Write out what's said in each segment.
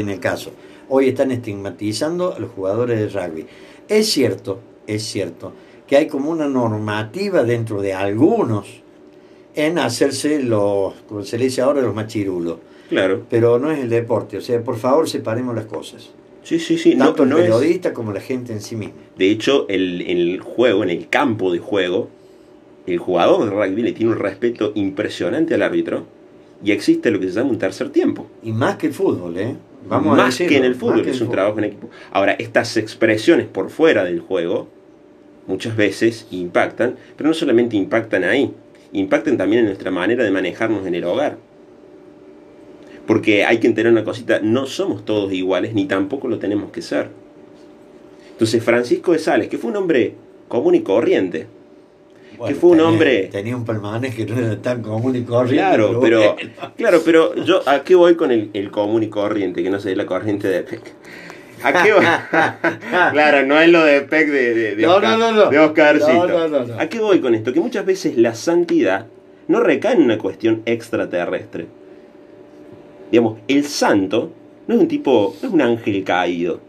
en el caso. Hoy están estigmatizando a los jugadores de rugby. Es cierto, es cierto, que hay como una normativa dentro de algunos en hacerse los, como se le dice ahora, los machirulos. Claro. Pero no es el deporte, o sea, por favor separemos las cosas. Sí, sí, sí. Tanto no, el es- periodista como la gente en sí misma. De hecho, el, en el juego, en el campo de juego, el jugador de rugby le tiene un respeto impresionante al árbitro y existe lo que se llama un tercer tiempo. Y más que el fútbol, ¿eh? Vamos más decirlo, que en el fútbol, que es un fútbol. trabajo en equipo. Ahora, estas expresiones por fuera del juego muchas veces impactan, pero no solamente impactan ahí, impactan también en nuestra manera de manejarnos en el hogar. Porque hay que entender una cosita, no somos todos iguales ni tampoco lo tenemos que ser. Entonces Francisco de Sales, que fue un hombre común y corriente, Bueno, que fue un tenía- hombre- Tenía un palmarés que no era tan común y corriente. Claro, pero, bueno. claro, pero yo a qué voy con el, el común y corriente, que no sé, la corriente de PEC. ¿A qué voy? claro, no es lo de PEC de, de, de No, Oscar- no, de Oscarcito. ¿A qué voy con esto? Que muchas veces la santidad no recae en una cuestión extraterrestre. Digamos, el santo no es un tipo, no es un ángel caído.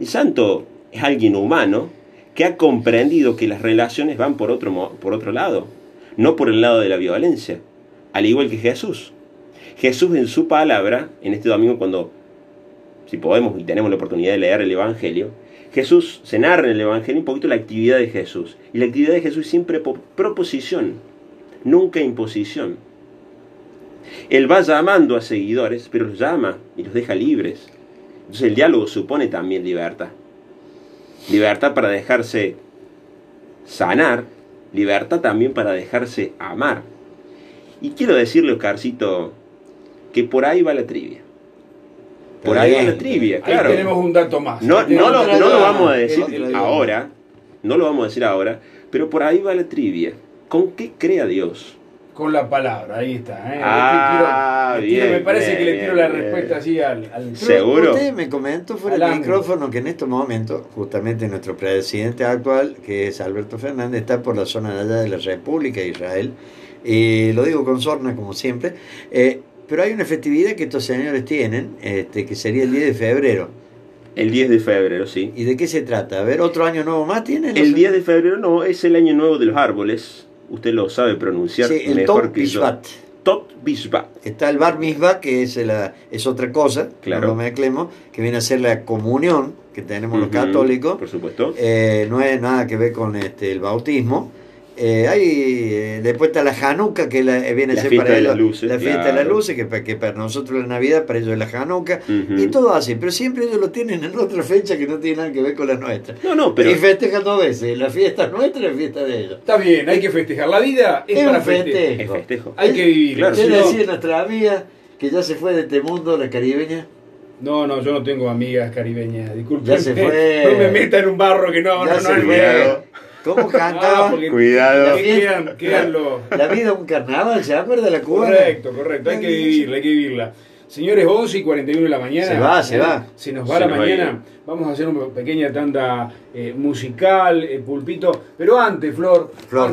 El santo es alguien humano que ha comprendido que las relaciones van por otro, por otro lado, no por el lado de la violencia, al igual que Jesús. Jesús en su palabra, en este domingo cuando, si podemos y tenemos la oportunidad de leer el Evangelio, Jesús se narra en el Evangelio un poquito la actividad de Jesús. Y la actividad de Jesús es siempre po- proposición, nunca imposición. Él va llamando a seguidores, pero los llama y los deja libres. Entonces el diálogo supone también libertad. Libertad para dejarse sanar, libertad también para dejarse amar. Y quiero decirle, Oscarcito, que por ahí va la trivia. Por ahí va la trivia, Ahí claro. tenemos un dato más. No, no, lo, no lo vamos a decir ahora, no lo vamos a decir ahora, pero por ahí va la trivia. ¿Con qué crea Dios? Con la palabra, ahí está. ¿eh? Le Ah, tiro- le tiro- bien, me parece bien, que le bien, tiro la bien. respuesta así al, al- ¿Seguro? Usted me comentó fuera del micrófono que en estos momentos, justamente nuestro presidente actual, que es Alberto Fernández, está por la zona de allá de la República de Israel. Y lo digo con sorna, como siempre. Eh, pero hay una festividad que estos señores tienen, este, que sería el 10 de febrero. El 10 de febrero, sí. ¿Y de qué se trata? A ver, ¿otro año nuevo más tienen? El 10 de febrero no, es el año nuevo de los árboles. Usted lo sabe pronunciar Sí, el mejor Top que yo. Tot Bishvat. Está el Bar Mitzvah, que es, la, es otra cosa, Claro. no lo mezclemos, que viene a ser la comunión que tenemos los católicos. Por supuesto. Eh, no es nada que ver con este, el bautismo. Eh, hay, eh, después está la Hanukkah, que la- eh, viene a La ser fiesta para de ellos las luces, la fiesta de las claro. luces, que, que para nosotros la Navidad, para ellos es la Hanukkah. Ujú. Y todo así, pero siempre ellos lo tienen en otra fecha que no tiene nada que ver con la nuestra. No, no, pero Y festejan dos veces, la fiesta nuestra y la fiesta de ellos. Está bien, hay que festejar. La vida es, Es para un festejar. es festejo. festejo. Hay que vivir. Claro, ¿Qué no. decía nuestra amiga que ya se fue de este mundo, la caribeña? No, no, yo no tengo amigas caribeñas. Disculpe. Ya se fue. No me meta en un barro que no, Ya no, se no es fue. ¿Cómo Ah, cantaba? porque Cuidado. Quedan, quedan los... La vida un carnaval, ¿se acuerda de la cubana? Correcto, correcto. Hay que vivirla, hay que vivirla. Señores, 11 y 41 de la mañana. Se va, se va. Se nos va Se la nos va mañana. Vamos a hacer una pequeña tanda eh, musical, eh, pulpito. Pero antes, Flor, Flor. antes